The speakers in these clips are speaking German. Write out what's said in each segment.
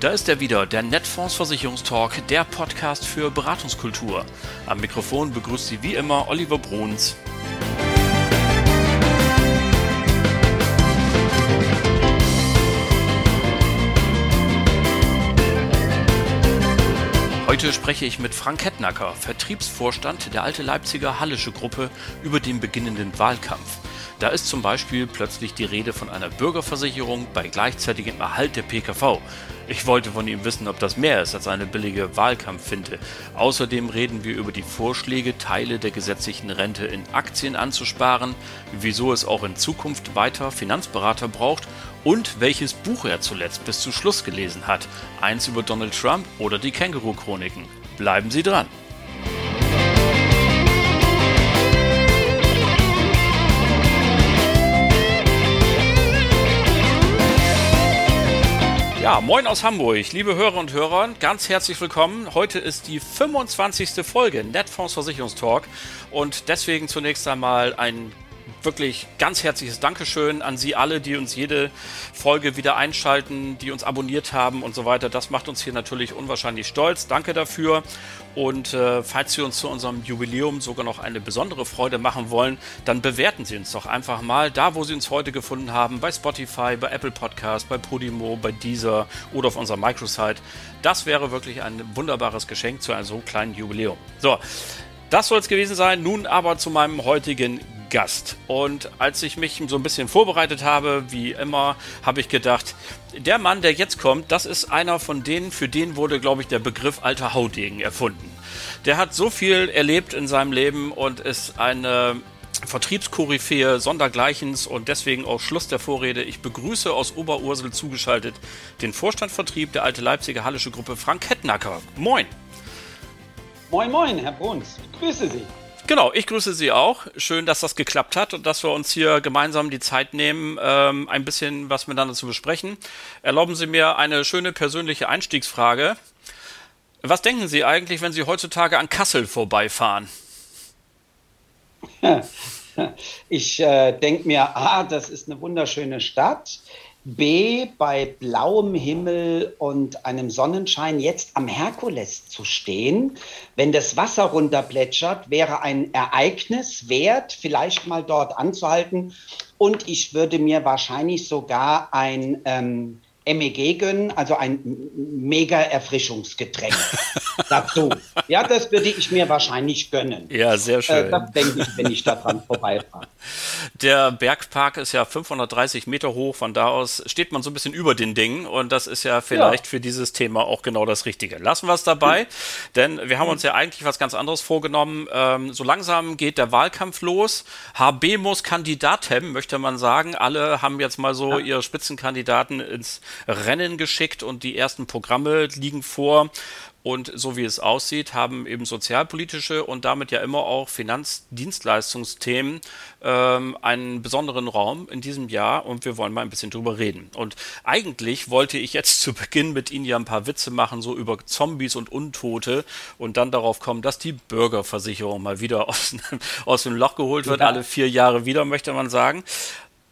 Und da ist er wieder, der Netfonds Versicherungstalk, der Podcast für Beratungskultur. Am Mikrofon begrüßt Sie wie immer Oliver Bruns. Heute spreche ich mit Frank Hettnacker, Vertriebsvorstand der Alte Leipziger Hallische Gruppe, über den beginnenden Wahlkampf. Da ist zum Beispiel plötzlich die Rede von einer Bürgerversicherung bei gleichzeitigem Erhalt der PKV. Ich wollte von ihm wissen, ob das mehr ist als eine billige Wahlkampffinte. Außerdem reden wir über die Vorschläge, Teile der gesetzlichen Rente in Aktien anzusparen, wieso es auch in Zukunft weiter Finanzberater braucht und welches Buch er zuletzt bis zu Schluss gelesen hat. Eins über Donald Trump oder die Känguru-Chroniken. Bleiben Sie dran! Ja, moin aus Hamburg, liebe Hörer und Hörer, ganz herzlich willkommen. Heute ist die 25. Folge Netfonds Versicherungstalk und deswegen zunächst einmal ein wirklich ganz herzliches Dankeschön an Sie alle, die uns jede Folge wieder einschalten, die uns abonniert haben und so weiter. Das macht uns hier natürlich unwahrscheinlich stolz. Danke dafür. Und äh, falls Sie uns zu unserem Jubiläum sogar noch eine besondere Freude machen wollen, dann bewerten Sie uns doch einfach mal da, wo Sie uns heute gefunden haben, bei Spotify, bei Apple Podcast, bei Podimo, bei Deezer oder auf unserer Microsite. Das wäre wirklich ein wunderbares Geschenk zu einem so kleinen Jubiläum. So, das soll es gewesen sein. Nun aber zu meinem heutigen Gast. Und als ich mich so ein bisschen vorbereitet habe, wie immer, habe ich gedacht, der Mann, der jetzt kommt, das ist einer von denen, für den wurde, glaube ich, der Begriff alter Haudegen erfunden. Der hat so viel erlebt in seinem Leben und ist eine Vertriebskoryphäe sondergleichens und deswegen auch Schluss der Vorrede. Ich begrüße aus Oberursel zugeschaltet den Vorstandvertrieb der Alte Leipziger Hallische Gruppe Frank Kettnacker. Moin! Moin, moin, Herr Bruns. Ich grüße Sie. Genau, ich grüße Sie auch. Schön, dass das geklappt hat und dass wir uns hier gemeinsam die Zeit nehmen, ähm, ein bisschen was miteinander zu besprechen. Erlauben Sie mir eine schöne persönliche Einstiegsfrage. Was denken Sie eigentlich, wenn Sie heutzutage an Kassel vorbeifahren? Ich äh, denke mir, ah, das ist eine wunderschöne Stadt. B, bei blauem Himmel und einem Sonnenschein jetzt am Herkules zu stehen, wenn das Wasser runterplätschert, wäre ein Ereignis wert, vielleicht mal dort anzuhalten. Und ich würde mir wahrscheinlich sogar ein ähm, MEG gönnen, also ein mega Erfrischungsgetränk dazu. Ja, das würde ich mir wahrscheinlich gönnen. Ja, sehr schön. Äh, das denke ich, wenn ich daran vorbeifahre. Der Bergpark ist ja 530 Meter hoch, von da aus steht man so ein bisschen über den Dingen und das ist ja vielleicht ja. für dieses Thema auch genau das Richtige. Lassen wir es dabei, mhm. denn wir haben uns ja eigentlich was ganz anderes vorgenommen. Ähm, so langsam geht der Wahlkampf los. HB muss Kandidaten, möchte man sagen. Alle haben jetzt mal so ja. ihre Spitzenkandidaten ins Rennen geschickt und die ersten Programme liegen vor. Und so wie es aussieht, haben eben sozialpolitische und damit ja immer auch Finanzdienstleistungsthemen ähm, einen besonderen Raum in diesem Jahr und wir wollen mal ein bisschen drüber reden. Und eigentlich wollte ich jetzt zu Beginn mit Ihnen ja ein paar Witze machen, so über Zombies und Untote und dann darauf kommen, dass die Bürgerversicherung mal wieder aus, aus dem Loch geholt wird, ja. alle vier Jahre wieder, möchte man sagen.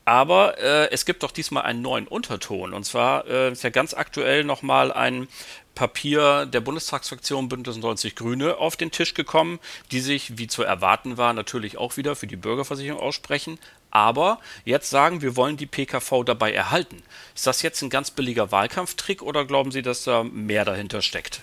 Aber äh, es gibt doch diesmal einen neuen Unterton. Und zwar äh, ist ja ganz aktuell nochmal ein Papier der Bundestagsfraktion Bündnis 90 Grüne auf den Tisch gekommen, die sich, wie zu erwarten war, natürlich auch wieder für die Bürgerversicherung aussprechen. Aber jetzt sagen, wir wollen die PKV dabei erhalten. Ist das jetzt ein ganz billiger Wahlkampftrick oder glauben Sie, dass da mehr dahinter steckt?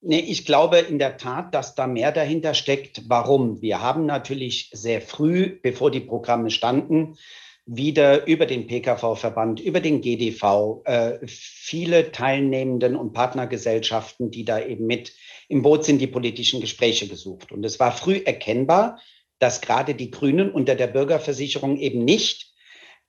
Nee, ich glaube in der Tat, dass da mehr dahinter steckt. Warum? Wir haben natürlich sehr früh, bevor die Programme standen, wieder über den PKV-Verband, über den GDV, äh, viele Teilnehmenden und Partnergesellschaften, die da eben mit im Boot sind, die politischen Gespräche gesucht. Und es war früh erkennbar, dass gerade die Grünen unter der Bürgerversicherung eben nicht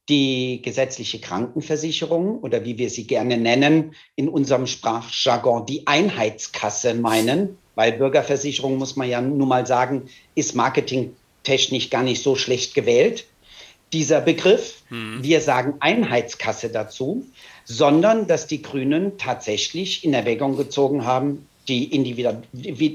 die gesetzliche Krankenversicherung oder wie wir sie gerne nennen, in unserem Sprachjargon die Einheitskasse meinen, weil Bürgerversicherung, muss man ja nun mal sagen, ist marketingtechnisch gar nicht so schlecht gewählt dieser Begriff. Mhm. Wir sagen Einheitskasse dazu, sondern dass die Grünen tatsächlich in Erwägung gezogen haben, die, Individu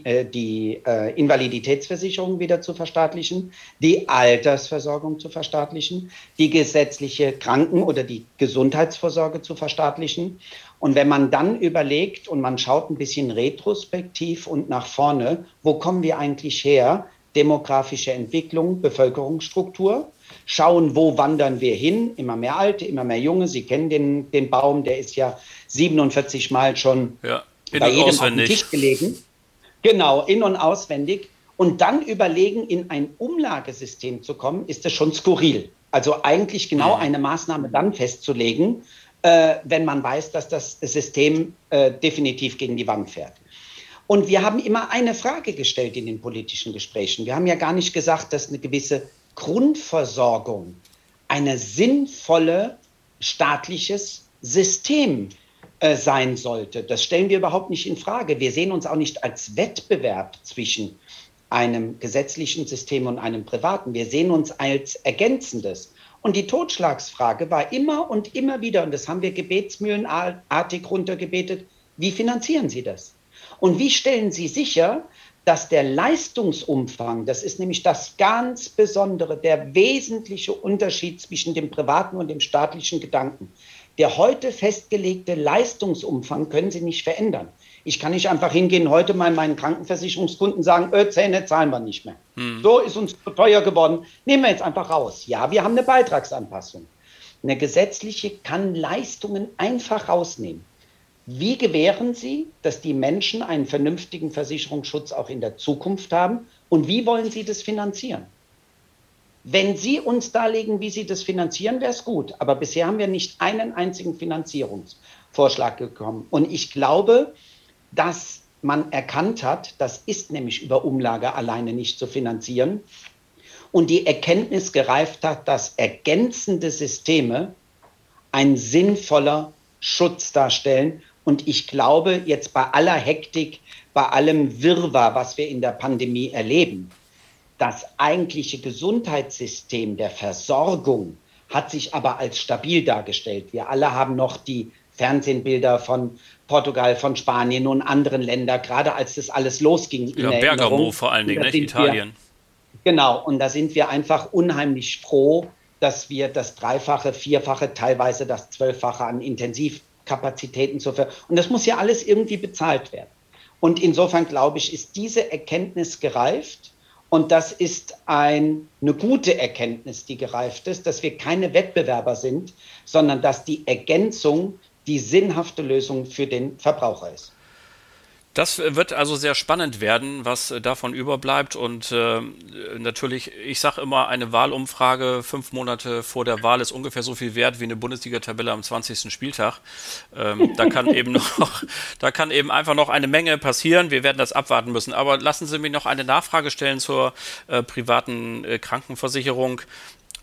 äh, die äh, Invaliditätsversicherung wieder zu verstaatlichen, die Altersversorgung zu verstaatlichen, die gesetzliche Kranken- oder die Gesundheitsvorsorge zu verstaatlichen Und wenn man dann überlegt und man schaut ein bisschen retrospektiv und nach vorne, wo kommen wir eigentlich her? Demografische Entwicklung, Bevölkerungsstruktur. Schauen, wo wandern wir hin? Immer mehr Alte, immer mehr Junge. Sie kennen den, den Baum, der ist ja 47 Mal schon ja, bei jedem auswendig. auf dem Tisch gelegen. Genau, in- und auswendig. Und dann überlegen, in ein Umlagesystem zu kommen, ist das schon skurril. Also eigentlich genau eine Maßnahme dann festzulegen, äh, wenn man weiß, dass das System äh, definitiv gegen die Wand fährt. Und wir haben immer eine Frage gestellt in den politischen Gesprächen. Wir haben ja gar nicht gesagt, dass eine gewisse Grundversorgung ein sinnvolle staatliches System äh, sein sollte. Das stellen wir überhaupt nicht in Frage. Wir sehen uns auch nicht als Wettbewerb zwischen einem gesetzlichen System und einem privaten. Wir sehen uns als ergänzendes. Und die Totschlagsfrage war immer und immer wieder, und das haben wir gebetsmühlenartig runtergebetet, wie finanzieren Sie das? Und wie stellen Sie sicher, dass der Leistungsumfang, das ist nämlich das ganz Besondere, der wesentliche Unterschied zwischen dem privaten und dem staatlichen Gedanken, der heute festgelegte Leistungsumfang können Sie nicht verändern. Ich kann nicht einfach hingehen, heute mal meinen Krankenversicherungskunden sagen, öh, Zähne zahlen wir nicht mehr. Hm. So ist uns zu teuer geworden. Nehmen wir jetzt einfach raus. Ja, wir haben eine Beitragsanpassung. Eine gesetzliche kann Leistungen einfach rausnehmen. Wie gewähren Sie, dass die Menschen einen vernünftigen Versicherungsschutz auch in der Zukunft haben? Und wie wollen Sie das finanzieren? Wenn Sie uns darlegen, wie Sie das finanzieren, wäre es gut. Aber bisher haben wir nicht einen einzigen Finanzierungsvorschlag bekommen. Und ich glaube, dass man erkannt hat, das ist nämlich über Umlage alleine nicht zu finanzieren. Und die Erkenntnis gereift hat, dass ergänzende Systeme ein sinnvoller Schutz darstellen. Und ich glaube, jetzt bei aller Hektik, bei allem Wirrwarr, was wir in der Pandemie erleben, das eigentliche Gesundheitssystem der Versorgung hat sich aber als stabil dargestellt. Wir alle haben noch die Fernsehbilder von Portugal, von Spanien und anderen Ländern, gerade als das alles losging. Ja, Bergamo vor allen Dingen, nicht Italien. Wir, genau, und da sind wir einfach unheimlich froh, dass wir das Dreifache, Vierfache, teilweise das Zwölffache an Intensivkapazitäten zur Verfügung. Und das muss ja alles irgendwie bezahlt werden. Und insofern glaube ich, ist diese Erkenntnis gereift. Und das ist ein, eine gute Erkenntnis, die gereift ist, dass wir keine Wettbewerber sind, sondern dass die Ergänzung die sinnhafte Lösung für den Verbraucher ist. Das wird also sehr spannend werden, was davon überbleibt. Und äh, natürlich, ich sage immer, eine Wahlumfrage fünf Monate vor der Wahl ist ungefähr so viel wert wie eine Bundesliga-Tabelle am 20. Spieltag. Ähm, da kann eben noch, da kann eben einfach noch eine Menge passieren. Wir werden das abwarten müssen. Aber lassen Sie mich noch eine Nachfrage stellen zur äh, privaten äh, Krankenversicherung.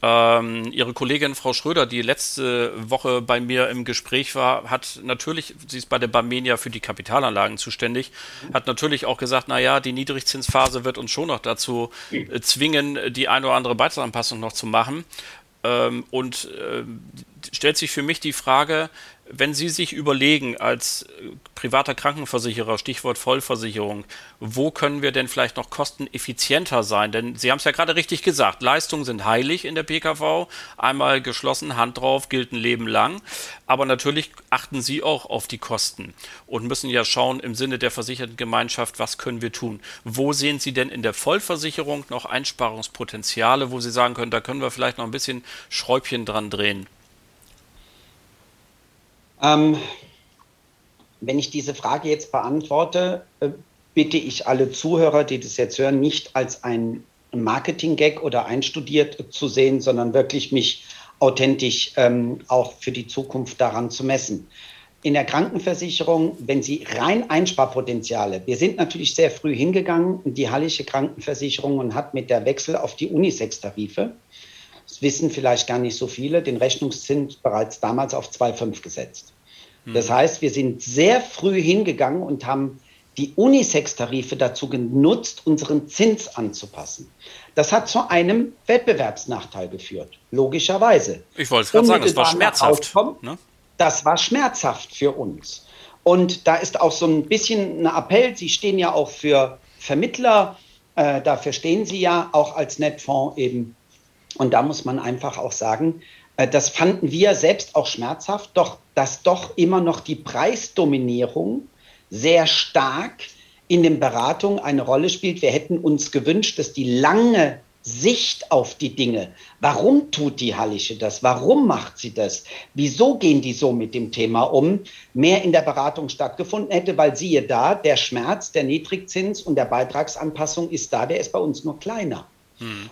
Ähm, ihre Kollegin Frau Schröder, die letzte Woche bei mir im Gespräch war, hat natürlich, sie ist bei der Barmenia für die Kapitalanlagen zuständig, hat natürlich auch gesagt, naja, die Niedrigzinsphase wird uns schon noch dazu äh, zwingen, die eine oder andere Beitragsanpassung noch zu machen. Ähm, und äh, stellt sich für mich die Frage, wenn Sie sich überlegen, als äh, privater Krankenversicherer, Stichwort Vollversicherung, wo können wir denn vielleicht noch kosteneffizienter sein? Denn Sie haben es ja gerade richtig gesagt, Leistungen sind heilig in der PKV. Einmal geschlossen, Hand drauf, gilt ein Leben lang. Aber natürlich achten Sie auch auf die Kosten und müssen ja schauen im Sinne der versicherten Gemeinschaft, was können wir tun? Wo sehen Sie denn in der Vollversicherung noch Einsparungspotenziale, wo Sie sagen können, da können wir vielleicht noch ein bisschen Schräubchen dran drehen? Ähm, wenn ich diese Frage jetzt beantworte, äh, bitte ich alle Zuhörer, die das jetzt hören, nicht als ein Marketing-Gag oder einstudiert zu sehen, sondern wirklich mich authentisch ähm, auch für die Zukunft daran zu messen. In der Krankenversicherung, wenn Sie rein Einsparpotenziale, wir sind natürlich sehr früh hingegangen, die Hallische Krankenversicherung und hat mit der Wechsel auf die Unisex-Tarife das wissen vielleicht gar nicht so viele, den Rechnungszins bereits damals auf 2,5 gesetzt. Mhm. Das heißt, wir sind sehr früh hingegangen und haben die Unisex-Tarife dazu genutzt, unseren Zins anzupassen. Das hat zu einem Wettbewerbsnachteil geführt, logischerweise. Ich wollte es gerade sagen, das war schmerzhaft. Ne? Das war schmerzhaft für uns. Und da ist auch so ein bisschen ein Appell, Sie stehen ja auch für Vermittler, äh, dafür stehen Sie ja auch als Netfonds eben und da muss man einfach auch sagen, äh, das fanden wir selbst auch schmerzhaft. Doch dass doch immer noch die Preisdominierung sehr stark in den Beratungen eine Rolle spielt. Wir hätten uns gewünscht, dass die lange Sicht auf die Dinge. Warum tut die Hallische das? Warum macht sie das? Wieso gehen die so mit dem Thema um? Mehr in der Beratung stattgefunden hätte, weil siehe da, der Schmerz der Niedrigzins und der Beitragsanpassung ist da, der ist bei uns nur kleiner.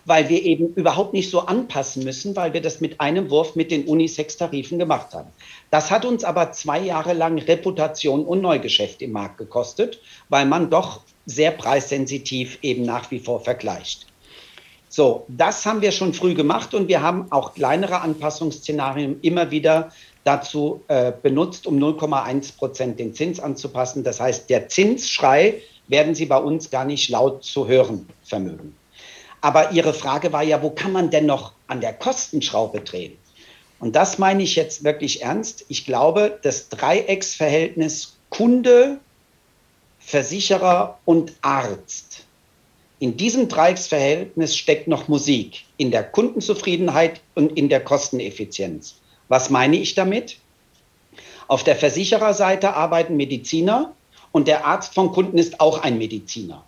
Weil wir eben überhaupt nicht so anpassen müssen, weil wir das mit einem Wurf mit den Unisex-Tarifen gemacht haben. Das hat uns aber zwei Jahre lang Reputation und Neugeschäft im Markt gekostet, weil man doch sehr preissensitiv eben nach wie vor vergleicht. So, das haben wir schon früh gemacht und wir haben auch kleinere Anpassungsszenarien immer wieder dazu äh, benutzt, um 0,1 Prozent den Zins anzupassen. Das heißt, der Zinsschrei werden Sie bei uns gar nicht laut zu hören vermögen. Aber Ihre Frage war ja, wo kann man denn noch an der Kostenschraube drehen? Und das meine ich jetzt wirklich ernst. Ich glaube, das Dreiecksverhältnis Kunde, Versicherer und Arzt in diesem Dreiecksverhältnis steckt noch Musik, in der Kundenzufriedenheit und in der Kosteneffizienz. Was meine ich damit? Auf der Versichererseite arbeiten Mediziner und der Arzt vom Kunden ist auch ein Mediziner.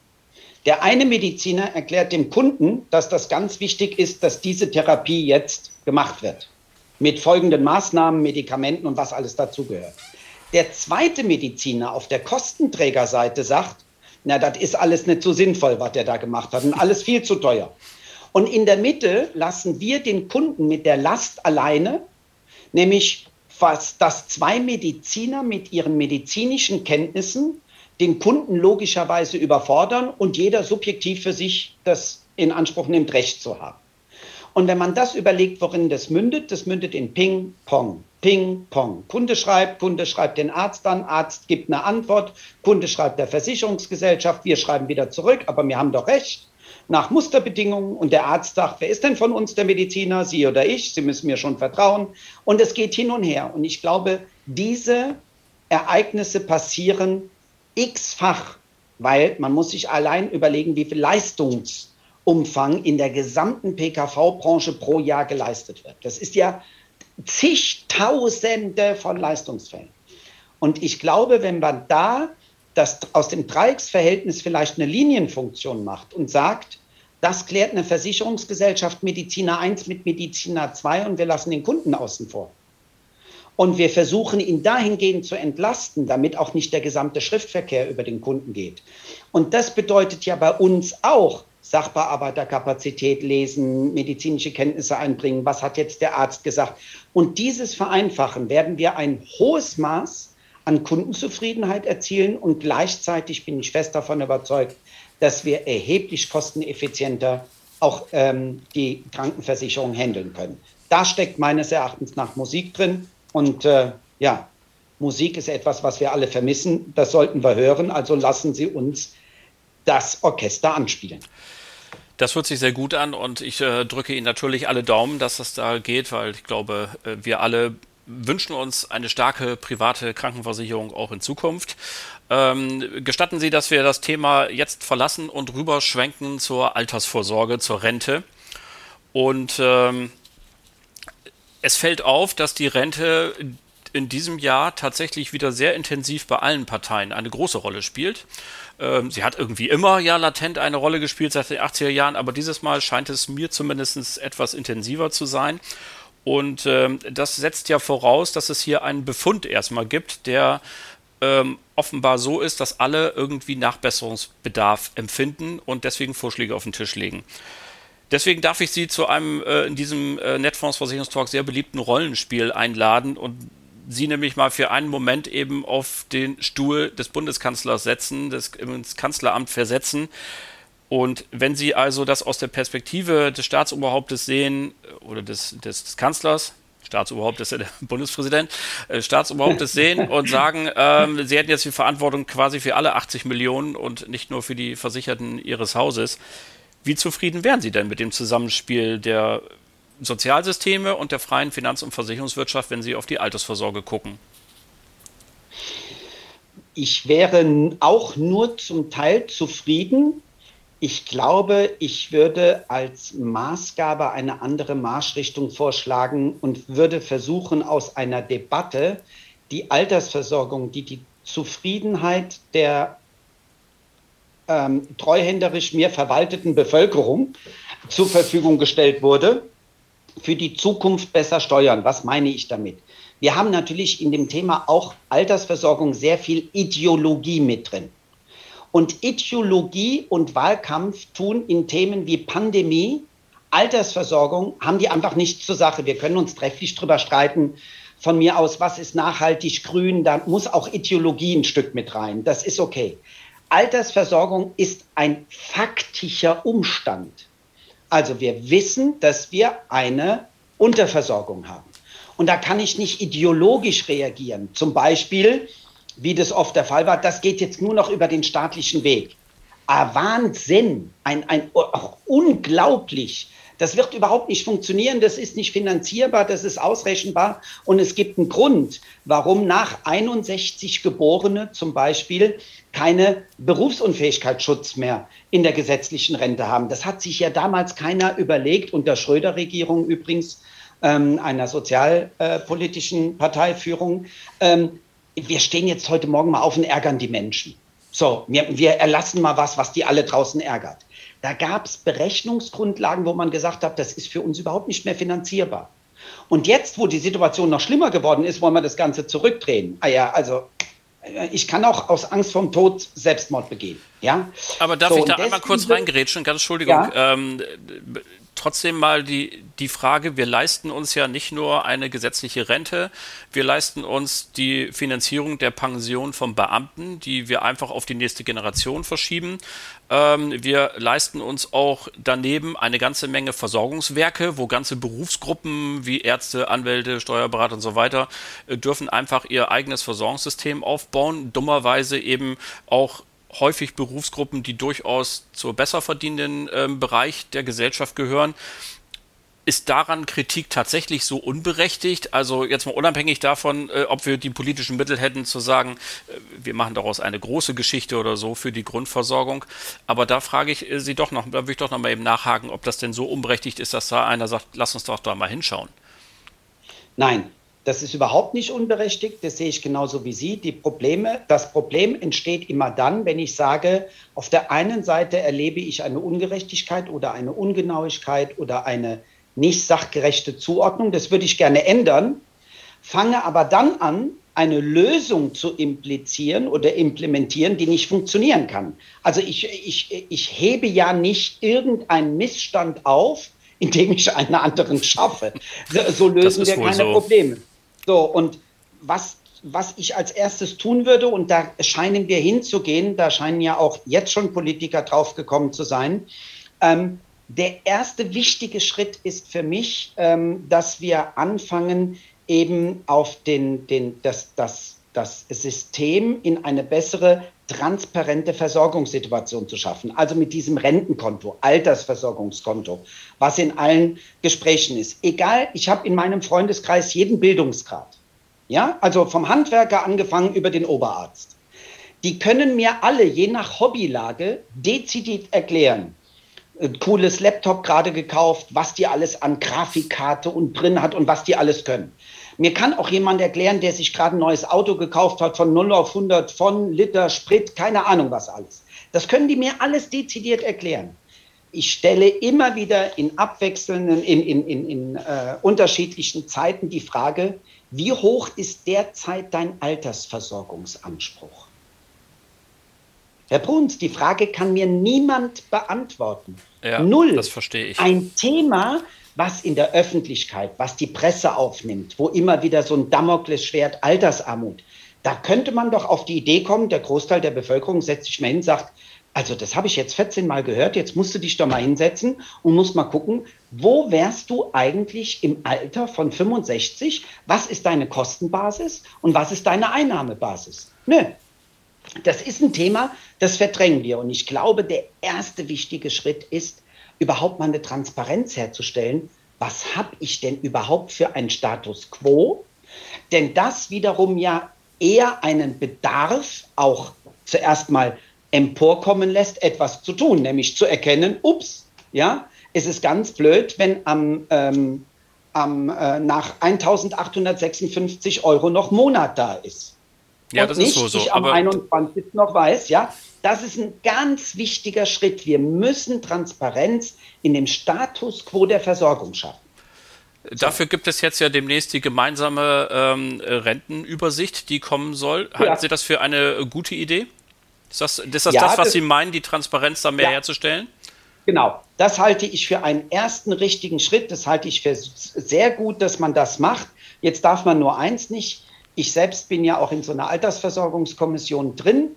Der eine Mediziner erklärt dem Kunden, dass das ganz wichtig ist, dass diese Therapie jetzt gemacht wird. Mit folgenden Maßnahmen, Medikamenten und was alles dazugehört. Der zweite Mediziner auf der Kostenträgerseite sagt, na, das ist alles nicht so sinnvoll, was der da gemacht hat und alles viel zu teuer. Und in der Mitte lassen wir den Kunden mit der Last alleine, nämlich fast, dass zwei Mediziner mit ihren medizinischen Kenntnissen den Kunden logischerweise überfordern und jeder subjektiv für sich das in Anspruch nimmt, Recht zu haben. Und wenn man das überlegt, worin das mündet, das mündet in Ping-Pong. Ping, Pong. Kunde schreibt, Kunde schreibt den Arzt an, Arzt gibt eine Antwort, Kunde schreibt der Versicherungsgesellschaft, wir schreiben wieder zurück, aber wir haben doch recht nach Musterbedingungen und der Arzt sagt, wer ist denn von uns der Mediziner, Sie oder ich? Sie müssen mir schon vertrauen. Und es geht hin und her. Und ich glaube, diese Ereignisse passieren x-fach, weil man muss sich allein überlegen, wie viel Leistungsumfang in der gesamten PKV-Branche pro Jahr geleistet wird. Das ist ja zigtausende von Leistungsfällen. Und ich glaube, wenn man da das aus dem Dreiecksverhältnis vielleicht eine Linienfunktion macht und sagt, das klärt eine Versicherungsgesellschaft Mediziner 1 mit Mediziner 2 und wir lassen den Kunden außen vor. Und wir versuchen ihn dahingehend zu entlasten, damit auch nicht der gesamte Schriftverkehr über den Kunden geht. Und das bedeutet ja bei uns auch, Sachbearbeiterkapazität lesen, medizinische Kenntnisse einbringen, was hat jetzt der Arzt gesagt. Und dieses Vereinfachen werden wir ein hohes Maß an Kundenzufriedenheit erzielen und gleichzeitig bin ich fest davon überzeugt, dass wir erheblich kosteneffizienter auch ähm, die Krankenversicherung handeln können. Da steckt meines Erachtens nach Musik drin und äh, ja, Musik ist etwas, was wir alle vermissen. Das sollten wir hören. Also lassen Sie uns das Orchester anspielen. Das hört sich sehr gut an und ich äh, drücke Ihnen natürlich alle Daumen, dass das da geht, weil ich glaube, äh, wir alle wünschen uns eine starke private Krankenversicherung auch in Zukunft. Ähm, gestatten Sie, dass wir das Thema jetzt verlassen und rüberschwenken zur Altersvorsorge, zur Rente. Und ähm, es fällt auf, dass die Rente in diesem Jahr tatsächlich wieder sehr intensiv bei allen Parteien eine große Rolle spielt. Ähm, sie hat irgendwie immer ja latent eine Rolle gespielt seit den 80er Jahren, aber dieses Mal scheint es mir zumindest etwas intensiver zu sein. Und ähm, das setzt ja voraus, dass es hier einen Befund erstmal gibt, der ähm, offenbar so ist, dass alle irgendwie Nachbesserungsbedarf empfinden und deswegen Vorschläge auf den Tisch legen. Deswegen darf ich Sie zu einem äh, in diesem äh, Netfonds sehr beliebten Rollenspiel einladen und sie nämlich mal für einen Moment eben auf den Stuhl des Bundeskanzlers setzen, das ins Kanzleramt versetzen. Und wenn Sie also das aus der Perspektive des Staatsoberhauptes sehen, oder des, des Kanzlers, Staatsoberhaupt ist ja der Bundespräsident, äh, Staatsoberhauptes sehen und sagen, ähm, Sie hätten jetzt die Verantwortung quasi für alle 80 Millionen und nicht nur für die Versicherten Ihres Hauses. Wie zufrieden wären Sie denn mit dem Zusammenspiel der Sozialsysteme und der freien Finanz- und Versicherungswirtschaft, wenn Sie auf die Altersvorsorge gucken? Ich wäre auch nur zum Teil zufrieden. Ich glaube, ich würde als Maßgabe eine andere Marschrichtung vorschlagen und würde versuchen, aus einer Debatte die Altersversorgung, die die Zufriedenheit der ähm, treuhänderisch mir verwalteten Bevölkerung zur Verfügung gestellt wurde, für die Zukunft besser steuern. Was meine ich damit? Wir haben natürlich in dem Thema auch Altersversorgung sehr viel Ideologie mit drin. Und Ideologie und Wahlkampf tun in Themen wie Pandemie, Altersversorgung, haben die einfach nichts zur Sache. Wir können uns trefflich drüber streiten. Von mir aus, was ist nachhaltig grün? Da muss auch Ideologie ein Stück mit rein. Das ist okay. Altersversorgung ist ein faktischer Umstand. Also wir wissen, dass wir eine Unterversorgung haben. Und da kann ich nicht ideologisch reagieren. Zum Beispiel, wie das oft der Fall war, das geht jetzt nur noch über den staatlichen Weg. Ah, Wahnsinn, ein, ein oh, unglaublich. Das wird überhaupt nicht funktionieren, das ist nicht finanzierbar, das ist ausrechenbar und es gibt einen Grund, warum nach 61 Geborene zum Beispiel keine Berufsunfähigkeitsschutz mehr in der gesetzlichen Rente haben. Das hat sich ja damals keiner überlegt, unter Schröder-Regierung übrigens, ähm, einer sozialpolitischen Parteiführung. Ähm, wir stehen jetzt heute Morgen mal auf und ärgern die Menschen. So, wir, wir erlassen mal was, was die alle draußen ärgert. Da gab es Berechnungsgrundlagen, wo man gesagt hat, das ist für uns überhaupt nicht mehr finanzierbar. Und jetzt, wo die Situation noch schlimmer geworden ist, wollen wir das Ganze zurückdrehen. Ah ja, also ich kann auch aus Angst vom Tod Selbstmord begehen. Ja? Aber darf so, ich da einmal kurz reingerätschen? Ganz Entschuldigung. Ja? Ähm, trotzdem mal die, die Frage, wir leisten uns ja nicht nur eine gesetzliche Rente, wir leisten uns die Finanzierung der Pension von Beamten, die wir einfach auf die nächste Generation verschieben. Ähm, wir leisten uns auch daneben eine ganze Menge Versorgungswerke, wo ganze Berufsgruppen wie Ärzte, Anwälte, Steuerberater und so weiter äh, dürfen einfach ihr eigenes Versorgungssystem aufbauen, dummerweise eben auch häufig Berufsgruppen, die durchaus zur besser verdienenden äh, Bereich der Gesellschaft gehören. Ist daran Kritik tatsächlich so unberechtigt? Also jetzt mal unabhängig davon, äh, ob wir die politischen Mittel hätten zu sagen, äh, wir machen daraus eine große Geschichte oder so für die Grundversorgung. Aber da frage ich äh, Sie doch noch, da würde ich doch noch mal eben nachhaken, ob das denn so unberechtigt ist, dass da einer sagt, lass uns doch da mal hinschauen. Nein, das ist überhaupt nicht unberechtigt, das sehe ich genauso wie Sie. Die Probleme, das Problem entsteht immer dann, wenn ich sage, auf der einen Seite erlebe ich eine Ungerechtigkeit oder eine Ungenauigkeit oder eine nicht sachgerechte Zuordnung. Das würde ich gerne ändern, fange aber dann an, eine Lösung zu implizieren oder implementieren, die nicht funktionieren kann. Also ich, ich, ich hebe ja nicht irgendeinen Missstand auf, indem ich einen anderen schaffe. So lösen wir keine so. Probleme. So, und was, was ich als erstes tun würde, und da scheinen wir hinzugehen, da scheinen ja auch jetzt schon Politiker draufgekommen zu sein, ähm, der erste wichtige Schritt ist für mich, ähm, dass wir anfangen, eben auf den, den, das, das, das System in eine bessere, transparente Versorgungssituation zu schaffen. Also mit diesem Rentenkonto, Altersversorgungskonto, was in allen Gesprächen ist. Egal, ich habe in meinem Freundeskreis jeden Bildungsgrad. Ja, also vom Handwerker angefangen über den Oberarzt. Die können mir alle, je nach Hobbylage, dezidiert erklären, ein cooles Laptop gerade gekauft, was die alles an Grafikkarte und drin hat und was die alles können. Mir kann auch jemand erklären, der sich gerade ein neues Auto gekauft hat, von 0 auf 100, von Liter Sprit, keine Ahnung was alles. Das können die mir alles dezidiert erklären. Ich stelle immer wieder in abwechselnden, in, in, in, in äh, unterschiedlichen Zeiten die Frage, wie hoch ist derzeit dein Altersversorgungsanspruch? Herr Bruns, die Frage kann mir niemand beantworten. Ja, Null. Das verstehe ich. Ein Thema, was in der Öffentlichkeit, was die Presse aufnimmt, wo immer wieder so ein Damoklesschwert Altersarmut, da könnte man doch auf die Idee kommen, der Großteil der Bevölkerung setzt sich mal hin sagt, also das habe ich jetzt 14 Mal gehört, jetzt musst du dich doch mal hinsetzen und musst mal gucken, wo wärst du eigentlich im Alter von 65? Was ist deine Kostenbasis und was ist deine Einnahmebasis? Nö. Das ist ein Thema, das verdrängen wir. Und ich glaube, der erste wichtige Schritt ist, überhaupt mal eine Transparenz herzustellen. Was habe ich denn überhaupt für einen Status quo? Denn das wiederum ja eher einen Bedarf auch zuerst mal emporkommen lässt, etwas zu tun, nämlich zu erkennen, ups, ja, es ist ganz blöd, wenn am, ähm, ähm, äh, nach 1856 Euro noch Monat da ist. Ja, das nicht, ist so. so ich am 21. noch weiß, ja, das ist ein ganz wichtiger Schritt. Wir müssen Transparenz in dem Status quo der Versorgung schaffen. Dafür gibt es jetzt ja demnächst die gemeinsame ähm, Rentenübersicht, die kommen soll. Halten ja. Sie das für eine gute Idee? Ist das ist das, ja, das was das, Sie meinen, die Transparenz da mehr ja. herzustellen? Genau, das halte ich für einen ersten richtigen Schritt. Das halte ich für sehr gut, dass man das macht. Jetzt darf man nur eins nicht. Ich selbst bin ja auch in so einer Altersversorgungskommission drin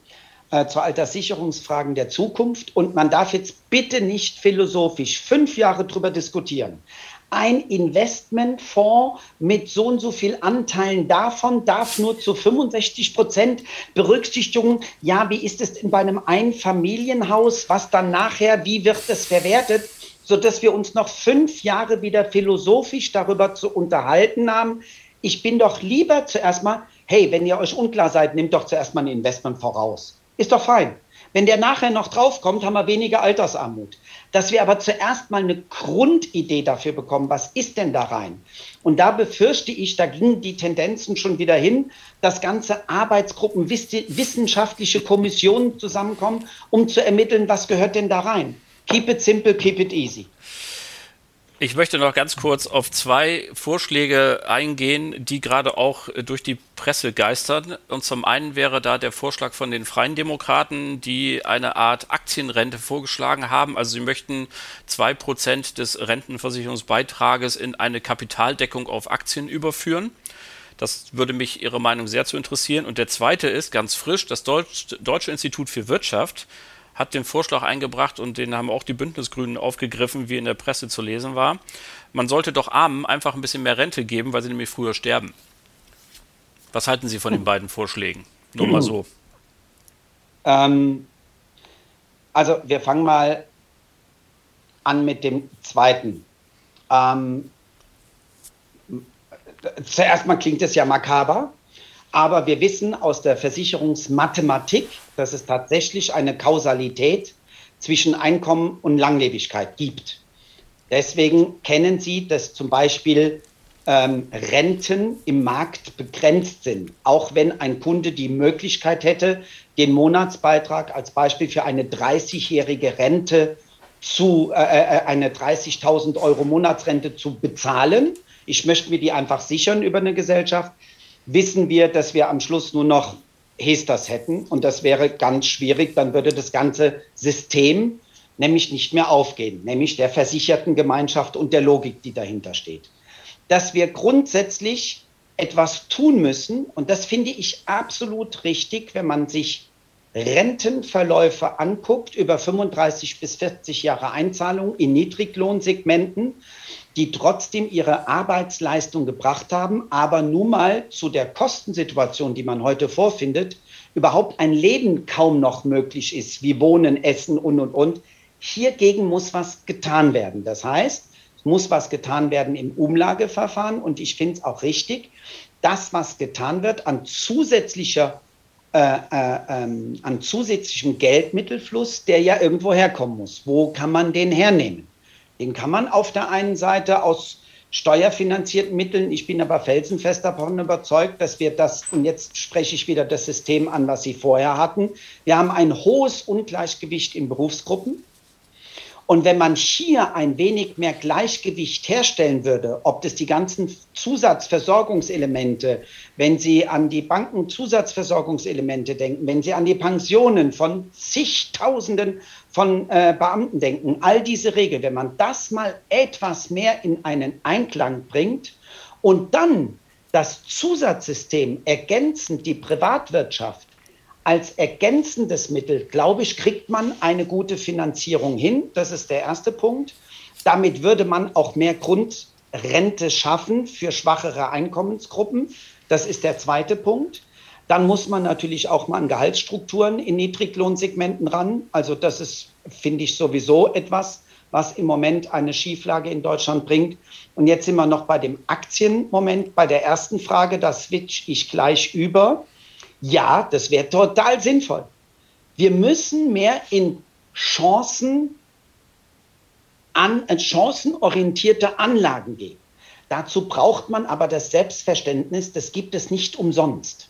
äh, zu Alterssicherungsfragen der Zukunft. Und man darf jetzt bitte nicht philosophisch fünf Jahre drüber diskutieren ein Investmentfonds mit so und so viel Anteilen davon darf nur zu 65 Prozent Berücksichtigung, ja, wie ist es denn bei einem Einfamilienhaus, was dann nachher, wie wird es verwertet, sodass wir uns noch fünf Jahre wieder philosophisch darüber zu unterhalten haben. Ich bin doch lieber zuerst mal, hey, wenn ihr euch unklar seid, nehmt doch zuerst mal ein Investment voraus. Ist doch fein. Wenn der nachher noch draufkommt, haben wir weniger Altersarmut. Dass wir aber zuerst mal eine Grundidee dafür bekommen, was ist denn da rein? Und da befürchte ich, da gingen die Tendenzen schon wieder hin, dass ganze Arbeitsgruppen, wissenschaftliche Kommissionen zusammenkommen, um zu ermitteln, was gehört denn da rein. Keep it simple, keep it easy. Ich möchte noch ganz kurz auf zwei Vorschläge eingehen, die gerade auch durch die Presse geistern. Und zum einen wäre da der Vorschlag von den Freien Demokraten, die eine Art Aktienrente vorgeschlagen haben. Also sie möchten zwei Prozent des Rentenversicherungsbeitrages in eine Kapitaldeckung auf Aktien überführen. Das würde mich Ihre Meinung sehr zu interessieren. Und der zweite ist ganz frisch, das Deutsche Institut für Wirtschaft hat den Vorschlag eingebracht und den haben auch die Bündnisgrünen aufgegriffen, wie in der Presse zu lesen war. Man sollte doch Armen einfach ein bisschen mehr Rente geben, weil sie nämlich früher sterben. Was halten Sie von den beiden Vorschlägen? Nur mal so. Ähm, also wir fangen mal an mit dem zweiten. Ähm, zuerst mal klingt es ja makaber, aber wir wissen aus der Versicherungsmathematik, dass es tatsächlich eine Kausalität zwischen Einkommen und Langlebigkeit gibt. Deswegen kennen Sie, dass zum Beispiel ähm, Renten im Markt begrenzt sind. Auch wenn ein Kunde die Möglichkeit hätte, den Monatsbeitrag als Beispiel für eine 30-jährige Rente zu, äh, äh eine 30.000 Euro Monatsrente zu bezahlen. Ich möchte mir die einfach sichern über eine Gesellschaft wissen wir, dass wir am Schluss nur noch Hesters hätten und das wäre ganz schwierig. Dann würde das ganze System nämlich nicht mehr aufgehen, nämlich der versicherten Gemeinschaft und der Logik, die dahinter steht. Dass wir grundsätzlich etwas tun müssen und das finde ich absolut richtig, wenn man sich Rentenverläufe anguckt über 35 bis 40 Jahre Einzahlung in Niedriglohnsegmenten, die trotzdem ihre Arbeitsleistung gebracht haben, aber nun mal zu der Kostensituation, die man heute vorfindet, überhaupt ein Leben kaum noch möglich ist, wie Wohnen, Essen und, und, und. Hiergegen muss was getan werden. Das heißt, es muss was getan werden im Umlageverfahren und ich finde es auch richtig, das, was getan wird an zusätzlicher äh, ähm, an zusätzlichem Geldmittelfluss, der ja irgendwo herkommen muss. Wo kann man den hernehmen? Den kann man auf der einen Seite aus steuerfinanzierten Mitteln, ich bin aber felsenfest davon überzeugt, dass wir das, und jetzt spreche ich wieder das System an, was Sie vorher hatten, wir haben ein hohes Ungleichgewicht in Berufsgruppen. Und wenn man hier ein wenig mehr Gleichgewicht herstellen würde, ob das die ganzen Zusatzversorgungselemente, wenn Sie an die Bankenzusatzversorgungselemente denken, wenn Sie an die Pensionen von zigtausenden von äh, Beamten denken, all diese Regeln, wenn man das mal etwas mehr in einen Einklang bringt und dann das Zusatzsystem ergänzend die Privatwirtschaft als ergänzendes Mittel, glaube ich, kriegt man eine gute Finanzierung hin. Das ist der erste Punkt. Damit würde man auch mehr Grundrente schaffen für schwachere Einkommensgruppen. Das ist der zweite Punkt. Dann muss man natürlich auch mal an Gehaltsstrukturen in Niedriglohnsegmenten ran. Also das ist, finde ich, sowieso etwas, was im Moment eine Schieflage in Deutschland bringt. Und jetzt sind wir noch bei dem Aktienmoment, bei der ersten Frage, da switch ich gleich über. Ja, das wäre total sinnvoll. Wir müssen mehr in Chancen, an, chancenorientierte Anlagen gehen. Dazu braucht man aber das Selbstverständnis, das gibt es nicht umsonst.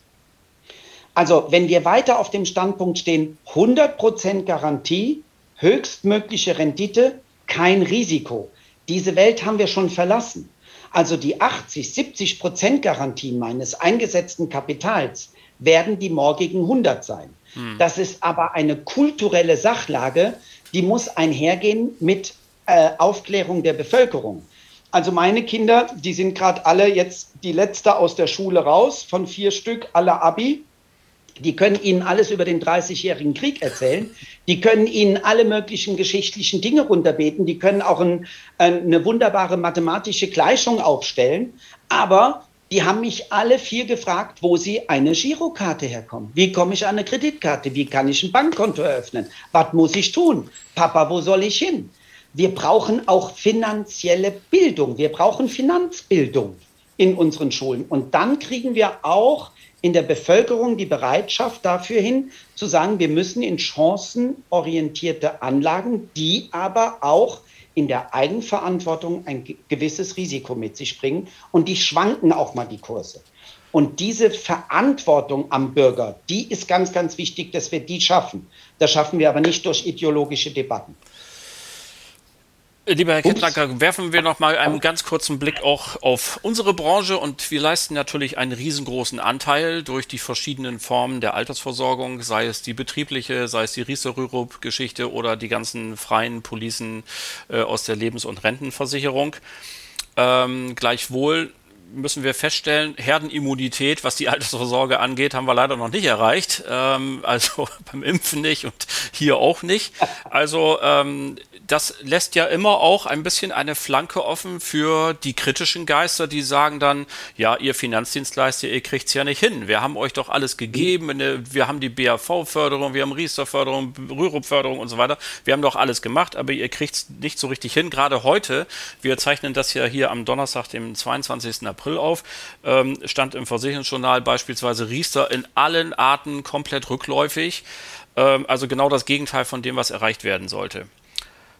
Also wenn wir weiter auf dem Standpunkt stehen, 100% Garantie, höchstmögliche Rendite, kein Risiko. Diese Welt haben wir schon verlassen. Also die 80, 70 Prozent Garantie meines eingesetzten Kapitals werden die morgigen 100 sein. Hm. Das ist aber eine kulturelle Sachlage, die muss einhergehen mit äh, Aufklärung der Bevölkerung. Also meine Kinder, die sind gerade alle jetzt die letzte aus der Schule raus, von vier Stück, alle Abi. Die können Ihnen alles über den 30-jährigen Krieg erzählen. Die können Ihnen alle möglichen geschichtlichen Dinge runterbeten. Die können auch ein, eine wunderbare mathematische Gleichung aufstellen. Aber die haben mich alle vier gefragt, wo sie eine Girokarte herkommen. Wie komme ich an eine Kreditkarte? Wie kann ich ein Bankkonto eröffnen? Was muss ich tun? Papa, wo soll ich hin? Wir brauchen auch finanzielle Bildung. Wir brauchen Finanzbildung in unseren Schulen. Und dann kriegen wir auch in der Bevölkerung die Bereitschaft dafür hin, zu sagen, wir müssen in chancenorientierte Anlagen, die aber auch in der Eigenverantwortung ein gewisses Risiko mit sich bringen. Und die schwanken auch mal die Kurse. Und diese Verantwortung am Bürger, die ist ganz, ganz wichtig, dass wir die schaffen. Das schaffen wir aber nicht durch ideologische Debatten. Lieber Herr Kettlacker, werfen wir noch mal einen ganz kurzen Blick auch auf unsere Branche und wir leisten natürlich einen riesengroßen Anteil durch die verschiedenen Formen der Altersversorgung, sei es die betriebliche, sei es die Riester-Rürup-Geschichte oder die ganzen freien Policen äh, aus der Lebens- und Rentenversicherung. Ähm, gleichwohl müssen wir feststellen, Herdenimmunität, was die Altersvorsorge angeht, haben wir leider noch nicht erreicht. Ähm, also beim Impfen nicht und hier auch nicht. Also ähm, das lässt ja immer auch ein bisschen eine Flanke offen für die kritischen Geister, die sagen dann, ja, ihr Finanzdienstleister, ihr kriegt's ja nicht hin. Wir haben euch doch alles gegeben. Wir haben die BAV-Förderung, wir haben Riester-Förderung, Rürup-Förderung und so weiter. Wir haben doch alles gemacht, aber ihr kriegt's nicht so richtig hin. Gerade heute, wir zeichnen das ja hier am Donnerstag, dem 22. April auf, ähm, stand im Versicherungsjournal beispielsweise Riester in allen Arten komplett rückläufig. Ähm, also genau das Gegenteil von dem, was erreicht werden sollte.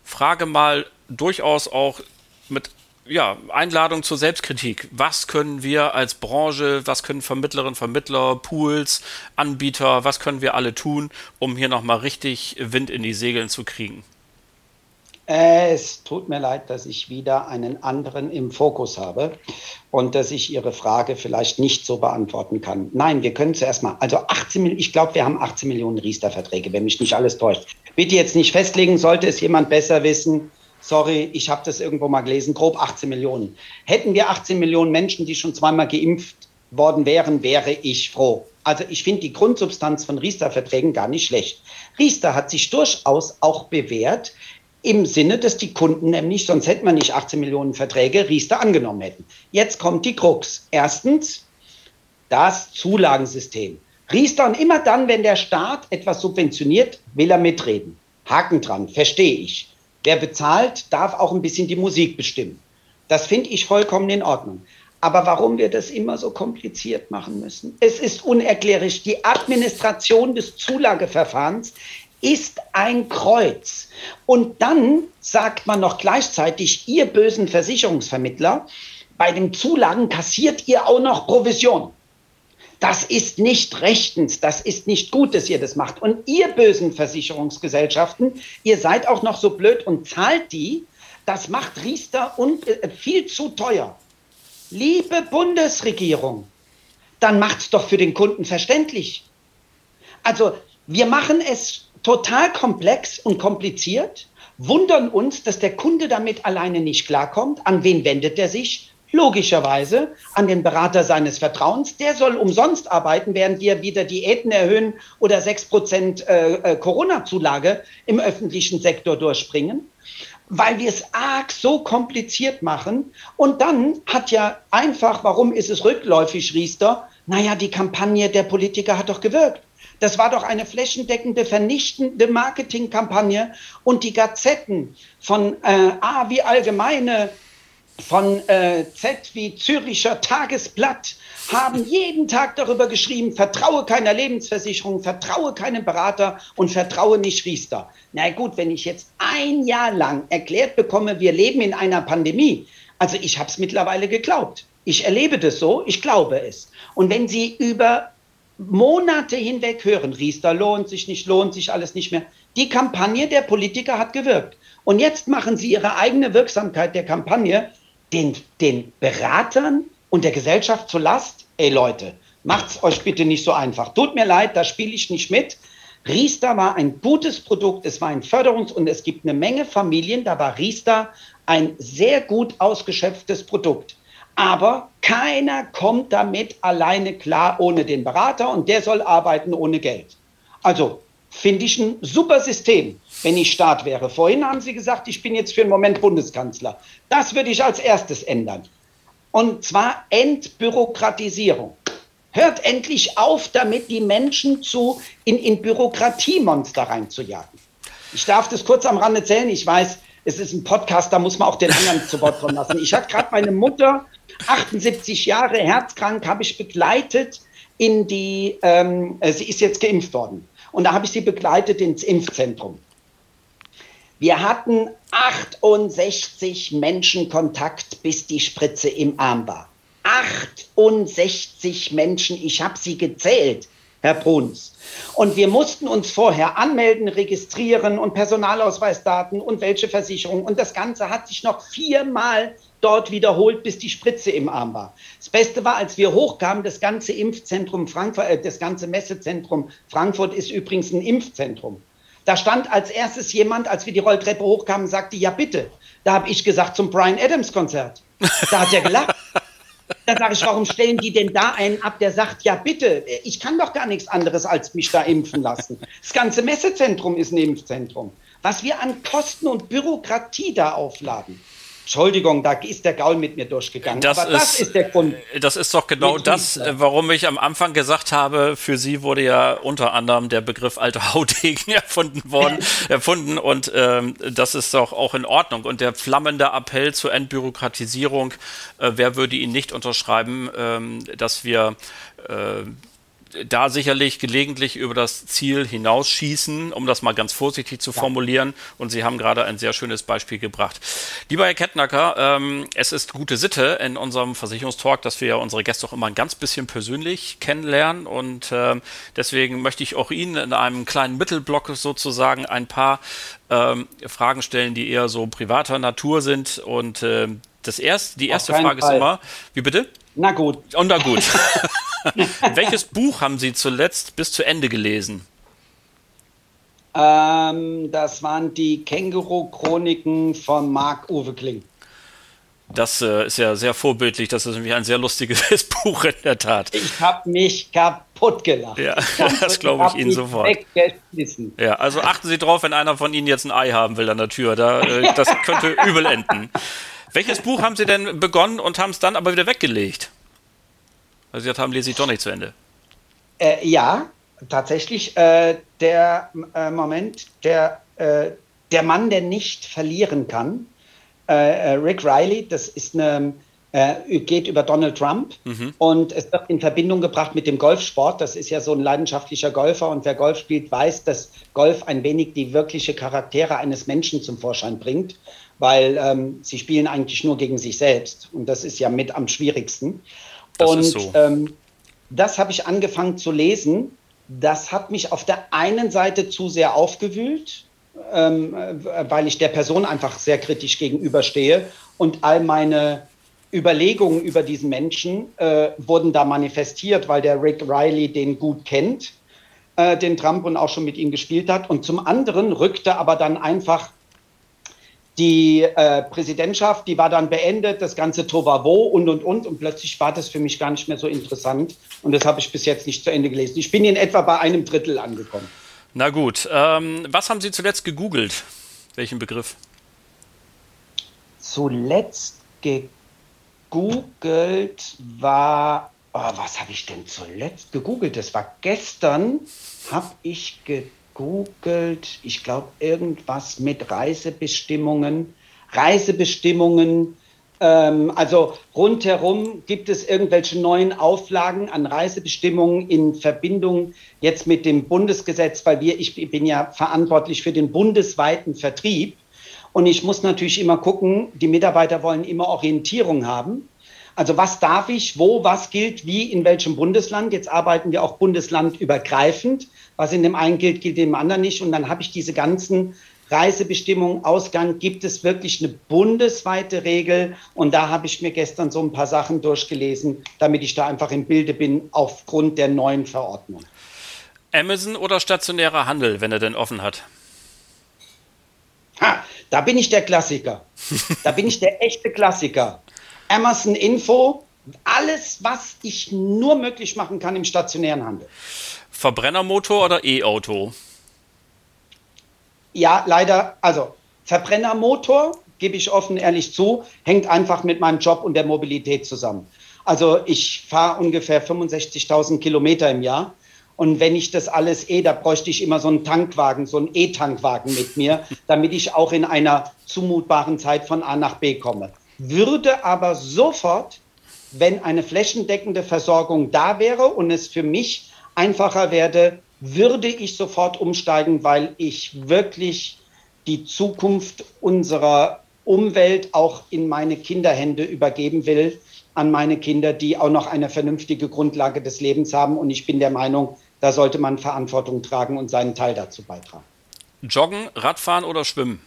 Frage mal durchaus auch mit ja, Einladung zur Selbstkritik. Was können wir als Branche, was können Vermittlerinnen, Vermittler, Pools, Anbieter, was können wir alle tun, um hier nochmal richtig Wind in die Segeln zu kriegen? Es tut mir leid, dass ich wieder einen anderen im Fokus habe und dass ich Ihre Frage vielleicht nicht so beantworten kann. Nein, wir können zuerst mal, also 18 Millionen, ich glaube, wir haben 18 Millionen Riester-Verträge, wenn mich nicht alles täuscht. Bitte jetzt nicht festlegen, sollte es jemand besser wissen. Sorry, ich habe das irgendwo mal gelesen, grob 18 Millionen. Hätten wir 18 Millionen Menschen, die schon zweimal geimpft worden wären, wäre ich froh. Also ich finde die Grundsubstanz von Riester-Verträgen gar nicht schlecht. Riester hat sich durchaus auch bewährt, im Sinne, dass die Kunden nämlich, sonst hätten wir nicht 18 Millionen Verträge, Riester angenommen hätten. Jetzt kommt die Krux. Erstens, das Zulagensystem. Riester und immer dann, wenn der Staat etwas subventioniert, will er mitreden. Haken dran, verstehe ich. Wer bezahlt, darf auch ein bisschen die Musik bestimmen. Das finde ich vollkommen in Ordnung. Aber warum wir das immer so kompliziert machen müssen? Es ist unerklärlich. Die Administration des Zulageverfahrens ist ein Kreuz. Und dann sagt man noch gleichzeitig, ihr bösen Versicherungsvermittler, bei den Zulagen kassiert ihr auch noch Provision. Das ist nicht rechtens, das ist nicht gut, dass ihr das macht. Und ihr bösen Versicherungsgesellschaften, ihr seid auch noch so blöd und zahlt die. Das macht Riester und, äh, viel zu teuer. Liebe Bundesregierung, dann macht es doch für den Kunden verständlich. Also wir machen es total komplex und kompliziert, wundern uns, dass der Kunde damit alleine nicht klarkommt. An wen wendet er sich? Logischerweise an den Berater seines Vertrauens. Der soll umsonst arbeiten, während wir wieder Diäten erhöhen oder 6% äh, äh, Corona-Zulage im öffentlichen Sektor durchbringen weil wir es arg so kompliziert machen. Und dann hat ja einfach, warum ist es rückläufig, Riester? Naja, die Kampagne der Politiker hat doch gewirkt. Das war doch eine flächendeckende, vernichtende Marketingkampagne. Und die Gazetten von äh, A wie Allgemeine, von äh, Z wie Züricher Tagesblatt haben jeden Tag darüber geschrieben, vertraue keiner Lebensversicherung, vertraue keinem Berater und vertraue nicht Riester. Na gut, wenn ich jetzt ein Jahr lang erklärt bekomme, wir leben in einer Pandemie, Also ich habe es mittlerweile geglaubt. Ich erlebe das so, ich glaube es. Und wenn Sie über Monate hinweg hören, Riester lohnt sich nicht, lohnt sich alles nicht mehr, die Kampagne der Politiker hat gewirkt. Und jetzt machen Sie Ihre eigene Wirksamkeit der Kampagne den, den Beratern und der Gesellschaft zur Last. Ey Leute, macht's euch bitte nicht so einfach. Tut mir leid, da spiele ich nicht mit. Riester war ein gutes Produkt, es war ein Förderungs- und es gibt eine Menge Familien, da war Riester ein sehr gut ausgeschöpftes Produkt. Aber keiner kommt damit alleine klar ohne den Berater und der soll arbeiten ohne Geld. Also finde ich ein super System, wenn ich Staat wäre. Vorhin haben Sie gesagt, ich bin jetzt für den Moment Bundeskanzler. Das würde ich als erstes ändern. Und zwar Entbürokratisierung. Hört endlich auf, damit die Menschen zu, in, in Bürokratiemonster reinzujagen. Ich darf das kurz am Rande erzählen. Ich weiß, es ist ein Podcast, da muss man auch den anderen zu Wort kommen lassen. Ich hatte gerade meine Mutter, 78 Jahre, herzkrank, habe ich begleitet in die, ähm, sie ist jetzt geimpft worden. Und da habe ich sie begleitet ins Impfzentrum. Wir hatten 68 Menschen Kontakt, bis die Spritze im Arm war. 68 Menschen, ich habe sie gezählt, Herr Bruns. Und wir mussten uns vorher anmelden, registrieren und Personalausweisdaten und welche Versicherung. Und das Ganze hat sich noch viermal dort wiederholt, bis die Spritze im Arm war. Das Beste war, als wir hochkamen, das ganze Impfzentrum Frankfurt, äh, das ganze Messezentrum Frankfurt ist übrigens ein Impfzentrum. Da stand als erstes jemand, als wir die Rolltreppe hochkamen, sagte, ja bitte. Da habe ich gesagt, zum Brian Adams Konzert. Da hat er gelacht. Da sage ich, warum stellen die denn da einen ab, der sagt, ja bitte, ich kann doch gar nichts anderes als mich da impfen lassen. Das ganze Messezentrum ist ein Impfzentrum. Was wir an Kosten und Bürokratie da aufladen. Entschuldigung, da ist der Gaul mit mir durchgegangen. Das Aber ist, das ist der Grund. Das ist doch genau das, warum ich am Anfang gesagt habe, für Sie wurde ja unter anderem der Begriff alte Haudegen erfunden worden, erfunden und ähm, das ist doch auch in Ordnung. Und der flammende Appell zur Entbürokratisierung, äh, wer würde ihn nicht unterschreiben, ähm, dass wir äh, da sicherlich gelegentlich über das Ziel hinausschießen, um das mal ganz vorsichtig zu formulieren. Und Sie haben gerade ein sehr schönes Beispiel gebracht. Lieber Herr Kettnacker, ähm, es ist gute Sitte in unserem Versicherungstalk, dass wir unsere Gäste auch immer ein ganz bisschen persönlich kennenlernen. Und äh, deswegen möchte ich auch Ihnen in einem kleinen Mittelblock sozusagen ein paar ähm, Fragen stellen, die eher so privater Natur sind. Und äh, das erste, die erste Frage Fall. ist immer, wie bitte? Na gut. Und na gut. Welches Buch haben Sie zuletzt bis zu Ende gelesen? Ähm, das waren die Känguru-Chroniken von Marc-Uwe Kling. Das äh, ist ja sehr vorbildlich. Das ist nämlich ein sehr lustiges Buch in der Tat. Ich habe mich kaputt gelacht. Ja, das glaube ich, ich Ihnen sofort. Ja, also achten Sie drauf, wenn einer von Ihnen jetzt ein Ei haben will an der Tür. Da, äh, das könnte übel enden. Welches Buch haben Sie denn begonnen und haben es dann aber wieder weggelegt? Weil Sie gesagt haben, lese ich doch nicht zu Ende. Äh, ja, tatsächlich. Äh, der äh, Moment, der, äh, der Mann, der nicht verlieren kann, äh, äh, Rick Riley, das ist eine, geht über Donald Trump mhm. und es wird in Verbindung gebracht mit dem Golfsport. Das ist ja so ein leidenschaftlicher Golfer und wer Golf spielt, weiß, dass Golf ein wenig die wirkliche Charaktere eines Menschen zum Vorschein bringt weil ähm, sie spielen eigentlich nur gegen sich selbst und das ist ja mit am schwierigsten. Das und so. ähm, das habe ich angefangen zu lesen. Das hat mich auf der einen Seite zu sehr aufgewühlt, ähm, äh, weil ich der Person einfach sehr kritisch gegenüberstehe und all meine Überlegungen über diesen Menschen äh, wurden da manifestiert, weil der Rick Riley den gut kennt, äh, den Trump und auch schon mit ihm gespielt hat. Und zum anderen rückte aber dann einfach die äh, Präsidentschaft, die war dann beendet, das ganze Tovavo und, und, und. Und plötzlich war das für mich gar nicht mehr so interessant. Und das habe ich bis jetzt nicht zu Ende gelesen. Ich bin in etwa bei einem Drittel angekommen. Na gut. Ähm, was haben Sie zuletzt gegoogelt? Welchen Begriff? Zuletzt gegoogelt war. Oh, was habe ich denn zuletzt gegoogelt? Das war gestern, habe ich gegoogelt gegoogelt, ich glaube irgendwas mit Reisebestimmungen. Reisebestimmungen, ähm, also rundherum gibt es irgendwelche neuen Auflagen an Reisebestimmungen in Verbindung jetzt mit dem Bundesgesetz, weil wir, ich bin ja verantwortlich für den bundesweiten Vertrieb. Und ich muss natürlich immer gucken, die Mitarbeiter wollen immer Orientierung haben. Also was darf ich, wo, was gilt, wie, in welchem Bundesland. Jetzt arbeiten wir auch bundeslandübergreifend. Was in dem einen gilt, gilt dem anderen nicht. Und dann habe ich diese ganzen Reisebestimmungen, Ausgang, gibt es wirklich eine bundesweite Regel. Und da habe ich mir gestern so ein paar Sachen durchgelesen, damit ich da einfach im Bilde bin aufgrund der neuen Verordnung. Amazon oder stationärer Handel, wenn er denn offen hat? Ha, da bin ich der Klassiker. Da bin ich der echte Klassiker. Amazon Info, alles, was ich nur möglich machen kann im stationären Handel. Verbrennermotor oder E-Auto? Ja, leider, also Verbrennermotor, gebe ich offen ehrlich zu, hängt einfach mit meinem Job und der Mobilität zusammen. Also ich fahre ungefähr 65.000 Kilometer im Jahr. Und wenn ich das alles eh, da bräuchte ich immer so einen Tankwagen, so einen E-Tankwagen mit mir, damit ich auch in einer zumutbaren Zeit von A nach B komme. Würde aber sofort, wenn eine flächendeckende Versorgung da wäre und es für mich einfacher werde, würde ich sofort umsteigen, weil ich wirklich die Zukunft unserer Umwelt auch in meine Kinderhände übergeben will, an meine Kinder, die auch noch eine vernünftige Grundlage des Lebens haben. Und ich bin der Meinung, da sollte man Verantwortung tragen und seinen Teil dazu beitragen. Joggen, Radfahren oder Schwimmen?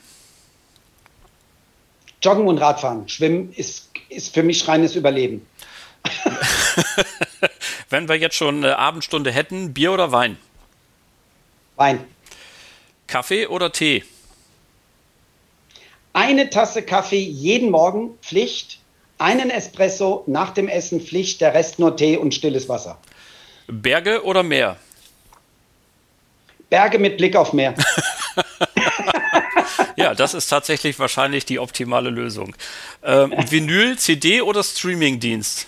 Joggen und Radfahren. Schwimmen ist, ist für mich reines Überleben. Wenn wir jetzt schon eine Abendstunde hätten, Bier oder Wein? Wein. Kaffee oder Tee? Eine Tasse Kaffee jeden Morgen Pflicht, einen Espresso nach dem Essen Pflicht, der Rest nur Tee und stilles Wasser. Berge oder Meer? Berge mit Blick auf Meer. ja, das ist tatsächlich wahrscheinlich die optimale Lösung. Ähm, Vinyl, CD oder Streamingdienst?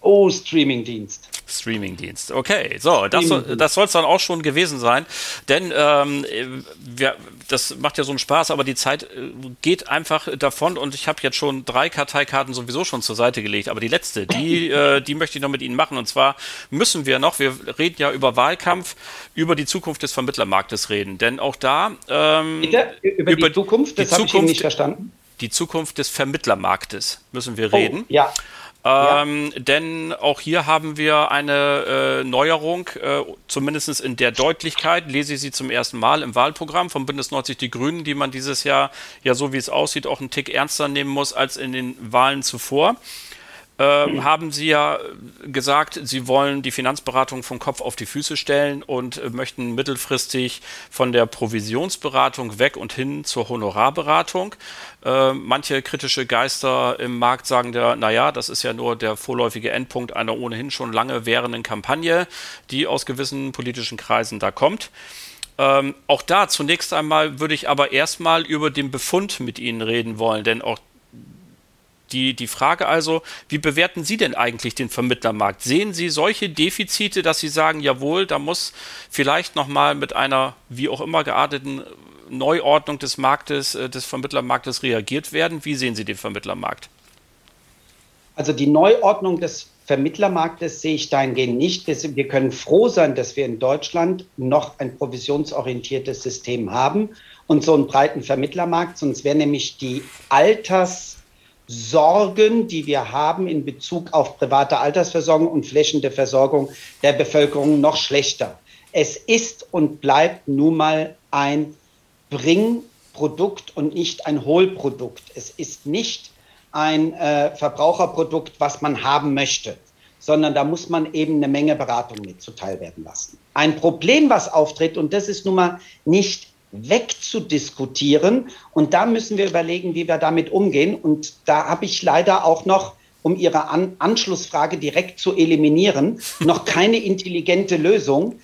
Oh, Streamingdienst. Streamingdienst. Okay, so, das, das soll es dann auch schon gewesen sein. Denn ähm, wir, das macht ja so einen Spaß, aber die Zeit äh, geht einfach davon und ich habe jetzt schon drei Karteikarten sowieso schon zur Seite gelegt. Aber die letzte, die, äh, die möchte ich noch mit Ihnen machen. Und zwar müssen wir noch, wir reden ja über Wahlkampf, über die Zukunft des Vermittlermarktes reden. Denn auch da. Ähm, Bitte? Über, über die Zukunft? Das habe ich nicht verstanden. Die Zukunft des Vermittlermarktes müssen wir reden. Oh, ja. Ähm, ja. Denn auch hier haben wir eine äh, Neuerung, äh, zumindest in der Deutlichkeit, lese ich sie zum ersten Mal im Wahlprogramm von Bündnis 90 Die Grünen, die man dieses Jahr, ja so wie es aussieht, auch einen Tick ernster nehmen muss als in den Wahlen zuvor äh, haben Sie ja gesagt, Sie wollen die Finanzberatung vom Kopf auf die Füße stellen und äh, möchten mittelfristig von der Provisionsberatung weg und hin zur Honorarberatung. Äh, manche kritische Geister im Markt sagen da, naja, das ist ja nur der vorläufige Endpunkt einer ohnehin schon lange währenden Kampagne, die aus gewissen politischen Kreisen da kommt. Ähm, auch da zunächst einmal würde ich aber erstmal über den Befund mit Ihnen reden wollen, denn auch die, die Frage also, wie bewerten Sie denn eigentlich den Vermittlermarkt? Sehen Sie solche Defizite, dass Sie sagen, jawohl, da muss vielleicht nochmal mit einer wie auch immer gearteten Neuordnung des Marktes, äh, des Vermittlermarktes reagiert werden? Wie sehen Sie den Vermittlermarkt? Also die Neuordnung des Vermittlermarktes sehe ich dahingehend nicht. Wir können froh sein, dass wir in Deutschland noch ein provisionsorientiertes System haben und so einen breiten Vermittlermarkt. Sonst wäre nämlich die Alters- Sorgen, die wir haben in Bezug auf private Altersversorgung und flächende Versorgung der Bevölkerung noch schlechter. Es ist und bleibt nun mal ein Bringprodukt und nicht ein Hohlprodukt. Es ist nicht ein äh, Verbraucherprodukt, was man haben möchte, sondern da muss man eben eine Menge Beratung mit zuteil werden lassen. Ein Problem, was auftritt, und das ist nun mal nicht wegzudiskutieren. Und da müssen wir überlegen, wie wir damit umgehen. Und da habe ich leider auch noch, um Ihre An Anschlussfrage direkt zu eliminieren, noch keine intelligente Lösung.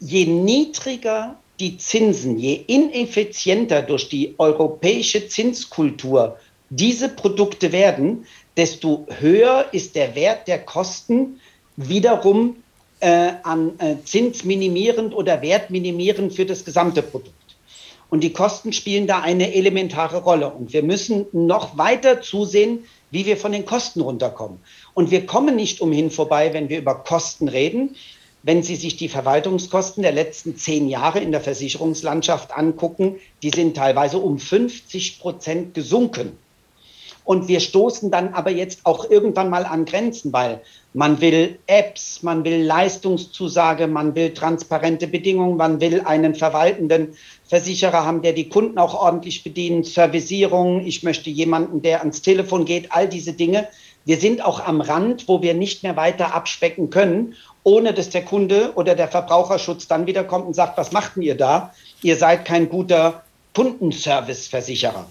Je niedriger die Zinsen, je ineffizienter durch die europäische Zinskultur diese Produkte werden, desto höher ist der Wert der Kosten wiederum äh, an äh, zinsminimierend oder wertminimierend für das gesamte Produkt. Und die Kosten spielen da eine elementare Rolle. Und wir müssen noch weiter zusehen, wie wir von den Kosten runterkommen. Und wir kommen nicht umhin vorbei, wenn wir über Kosten reden, wenn Sie sich die Verwaltungskosten der letzten zehn Jahre in der Versicherungslandschaft angucken, die sind teilweise um 50 Prozent gesunken. Und wir stoßen dann aber jetzt auch irgendwann mal an Grenzen, weil man will Apps, man will Leistungszusage, man will transparente Bedingungen, man will einen verwaltenden Versicherer haben, der die Kunden auch ordentlich bedient, Servicierung, ich möchte jemanden, der ans Telefon geht, all diese Dinge. Wir sind auch am Rand, wo wir nicht mehr weiter abspecken können, ohne dass der Kunde oder der Verbraucherschutz dann wieder kommt und sagt, was macht denn ihr da? Ihr seid kein guter Kundenserviceversicherer.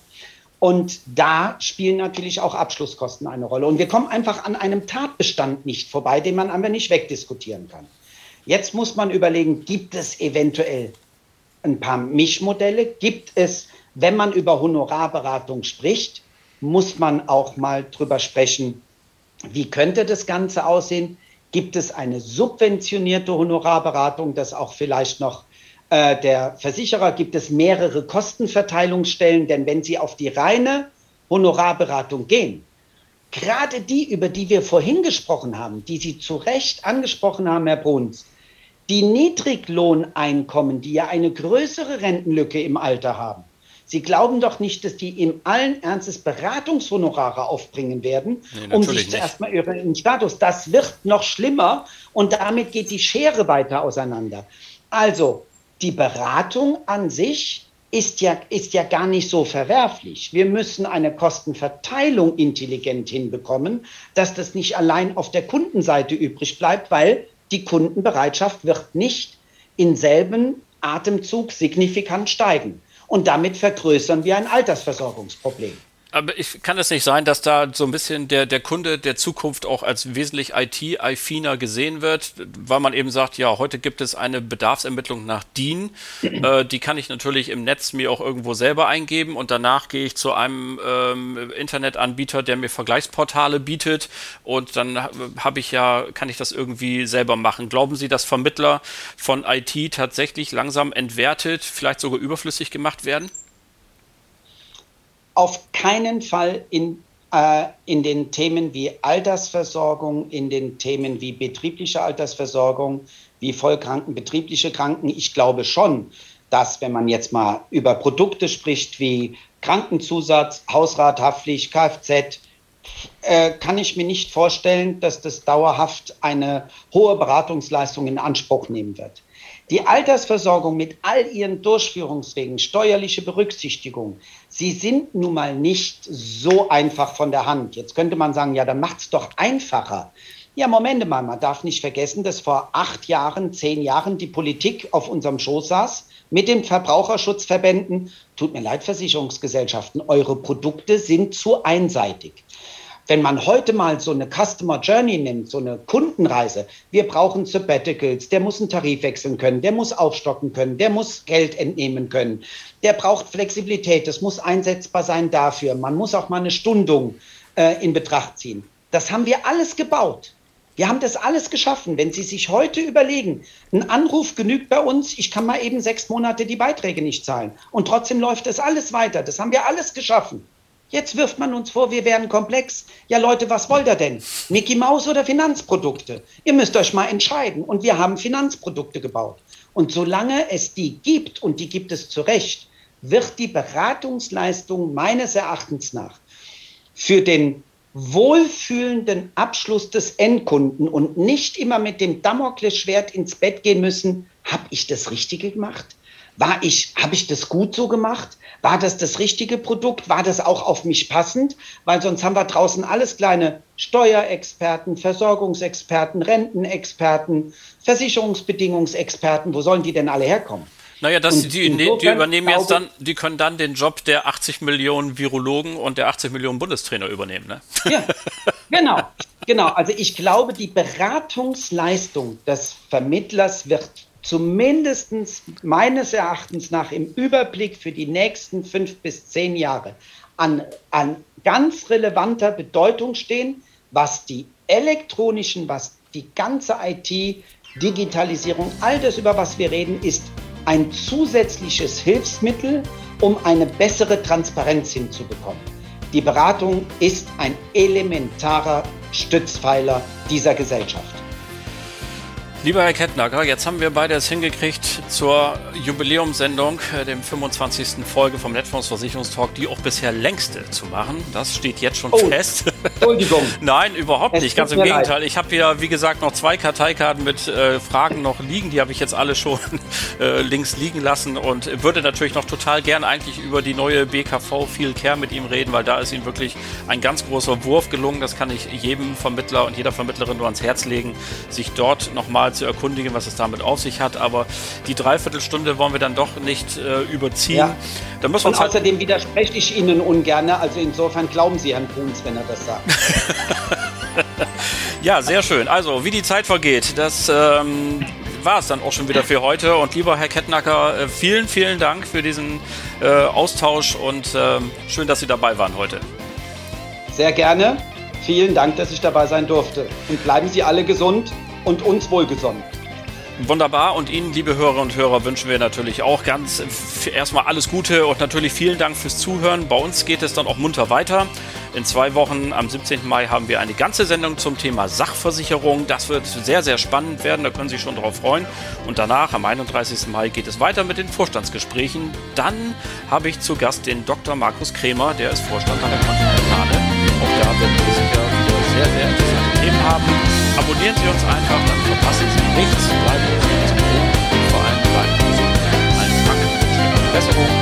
Und da spielen natürlich auch Abschlusskosten eine Rolle. Und wir kommen einfach an einem Tatbestand nicht vorbei, den man einfach nicht wegdiskutieren kann. Jetzt muss man überlegen, gibt es eventuell ein paar Mischmodelle? Gibt es, wenn man über Honorarberatung spricht, muss man auch mal drüber sprechen, wie könnte das Ganze aussehen? Gibt es eine subventionierte Honorarberatung, das auch vielleicht noch äh, der Versicherer gibt es mehrere Kostenverteilungsstellen, denn wenn Sie auf die reine Honorarberatung gehen, gerade die, über die wir vorhin gesprochen haben, die Sie zu Recht angesprochen haben, Herr Bruns, die Niedriglohneinkommen, die ja eine größere Rentenlücke im Alter haben, Sie glauben doch nicht, dass die im allen Ernstes Beratungshonorare aufbringen werden, nee, um sich zuerst mal über den Status. Das wird noch schlimmer und damit geht die Schere weiter auseinander. Also, die Beratung an sich ist ja, ist ja gar nicht so verwerflich. Wir müssen eine Kostenverteilung intelligent hinbekommen, dass das nicht allein auf der Kundenseite übrig bleibt, weil die Kundenbereitschaft wird nicht in selben Atemzug signifikant steigen. Und damit vergrößern wir ein Altersversorgungsproblem. Aber ich kann es nicht sein, dass da so ein bisschen der, der Kunde der Zukunft auch als wesentlich IT-affiner gesehen wird, weil man eben sagt, ja, heute gibt es eine Bedarfsermittlung nach DIN. Äh, die kann ich natürlich im Netz mir auch irgendwo selber eingeben und danach gehe ich zu einem ähm, Internetanbieter, der mir Vergleichsportale bietet und dann habe ich ja, kann ich das irgendwie selber machen. Glauben Sie, dass Vermittler von IT tatsächlich langsam entwertet, vielleicht sogar überflüssig gemacht werden? Auf keinen Fall in, äh, in den Themen wie Altersversorgung, in den Themen wie betriebliche Altersversorgung, wie vollkrankenbetriebliche Kranken. Ich glaube schon, dass wenn man jetzt mal über Produkte spricht wie Krankenzusatz, Hausrathaftpflicht, Kfz, äh, kann ich mir nicht vorstellen, dass das dauerhaft eine hohe Beratungsleistung in Anspruch nehmen wird. Die Altersversorgung mit all ihren Durchführungswegen, steuerliche Berücksichtigung, sie sind nun mal nicht so einfach von der Hand. Jetzt könnte man sagen, ja, dann macht es doch einfacher. Ja, Moment mal, man darf nicht vergessen, dass vor acht Jahren, zehn Jahren die Politik auf unserem Schoß saß mit den Verbraucherschutzverbänden. Tut mir leid, Versicherungsgesellschaften, eure Produkte sind zu einseitig. Wenn man heute mal so eine Customer Journey nimmt, so eine Kundenreise, wir brauchen Sabbaticals, der muss einen Tarif wechseln können, der muss aufstocken können, der muss Geld entnehmen können, der braucht Flexibilität, das muss einsetzbar sein dafür. Man muss auch mal eine Stundung äh, in Betracht ziehen. Das haben wir alles gebaut. Wir haben das alles geschaffen. Wenn Sie sich heute überlegen, ein Anruf genügt bei uns, ich kann mal eben sechs Monate die Beiträge nicht zahlen. Und trotzdem läuft das alles weiter. Das haben wir alles geschaffen. Jetzt wirft man uns vor, wir wären komplex. Ja, Leute, was wollt ihr denn? Mickey Maus oder Finanzprodukte? Ihr müsst euch mal entscheiden. Und wir haben Finanzprodukte gebaut. Und solange es die gibt, und die gibt es zu Recht, wird die Beratungsleistung meines Erachtens nach für den wohlfühlenden Abschluss des Endkunden und nicht immer mit dem Damoklesschwert ins Bett gehen müssen, habe ich das Richtige gemacht? War ich, habe ich das gut so gemacht? War das das richtige Produkt? War das auch auf mich passend? Weil sonst haben wir draußen alles kleine Steuerexperten, Versorgungsexperten, Rentenexperten, Versicherungsbedingungsexperten. Wo sollen die denn alle herkommen? Naja, das, die, die, die übernehmen jetzt dann, die können dann den Job der 80 Millionen Virologen und der 80 Millionen Bundestrainer übernehmen, ne? Ja, genau. Genau. Also ich glaube, die Beratungsleistung des Vermittlers wird zumindest meines Erachtens nach im Überblick für die nächsten fünf bis zehn Jahre an, an ganz relevanter Bedeutung stehen, was die elektronischen, was die ganze IT, Digitalisierung, all das, über was wir reden, ist ein zusätzliches Hilfsmittel, um eine bessere Transparenz hinzubekommen. Die Beratung ist ein elementarer Stützpfeiler dieser Gesellschaft. Lieber Herr Kettnacker, jetzt haben wir beide es hingekriegt, zur Jubiläumssendung, äh, dem 25. Folge vom Netfondsversicherungstalk, die auch bisher längste zu machen. Das steht jetzt schon oh, fest. Entschuldigung. Nein, überhaupt es nicht. Ganz im Gegenteil. Leid. Ich habe ja, wie gesagt, noch zwei Karteikarten mit äh, Fragen noch liegen. Die habe ich jetzt alle schon äh, links liegen lassen und würde natürlich noch total gern eigentlich über die neue BKV viel Care mit ihm reden, weil da ist ihm wirklich ein ganz großer Wurf gelungen. Das kann ich jedem Vermittler und jeder Vermittlerin nur ans Herz legen, sich dort nochmal zu erkundigen, was es damit auf sich hat. Aber die Dreiviertelstunde wollen wir dann doch nicht äh, überziehen. Ja. Da müssen Und halt außerdem widerspreche ich Ihnen ungern. Also insofern glauben Sie Herrn Bruns, wenn er das sagt. ja, sehr schön. Also, wie die Zeit vergeht, das ähm, war es dann auch schon wieder für heute. Und lieber Herr Kettnacker, äh, vielen, vielen Dank für diesen äh, Austausch und ähm, schön, dass Sie dabei waren heute. Sehr gerne. Vielen Dank, dass ich dabei sein durfte. Und bleiben Sie alle gesund und uns wohlgesonnen. Wunderbar. Und Ihnen, liebe Hörer und Hörer, wünschen wir natürlich auch ganz erstmal alles Gute und natürlich vielen Dank fürs Zuhören. Bei uns geht es dann auch munter weiter. In zwei Wochen, am 17. Mai, haben wir eine ganze Sendung zum Thema Sachversicherung. Das wird sehr, sehr spannend werden. Da können Sie sich schon darauf freuen. Und danach, am 31. Mai, geht es weiter mit den Vorstandsgesprächen. Dann habe ich zu Gast den Dr. Markus Kremer, der ist Vorstand an der Kontinentale. Auch da werden wir sicher wieder sehr, sehr interessante Themen haben. Abonnieren Sie uns einfach, dann verpassen Sie nichts. Bleiben Sie und vor allem bleiben Sie gesund. Eine Besserung.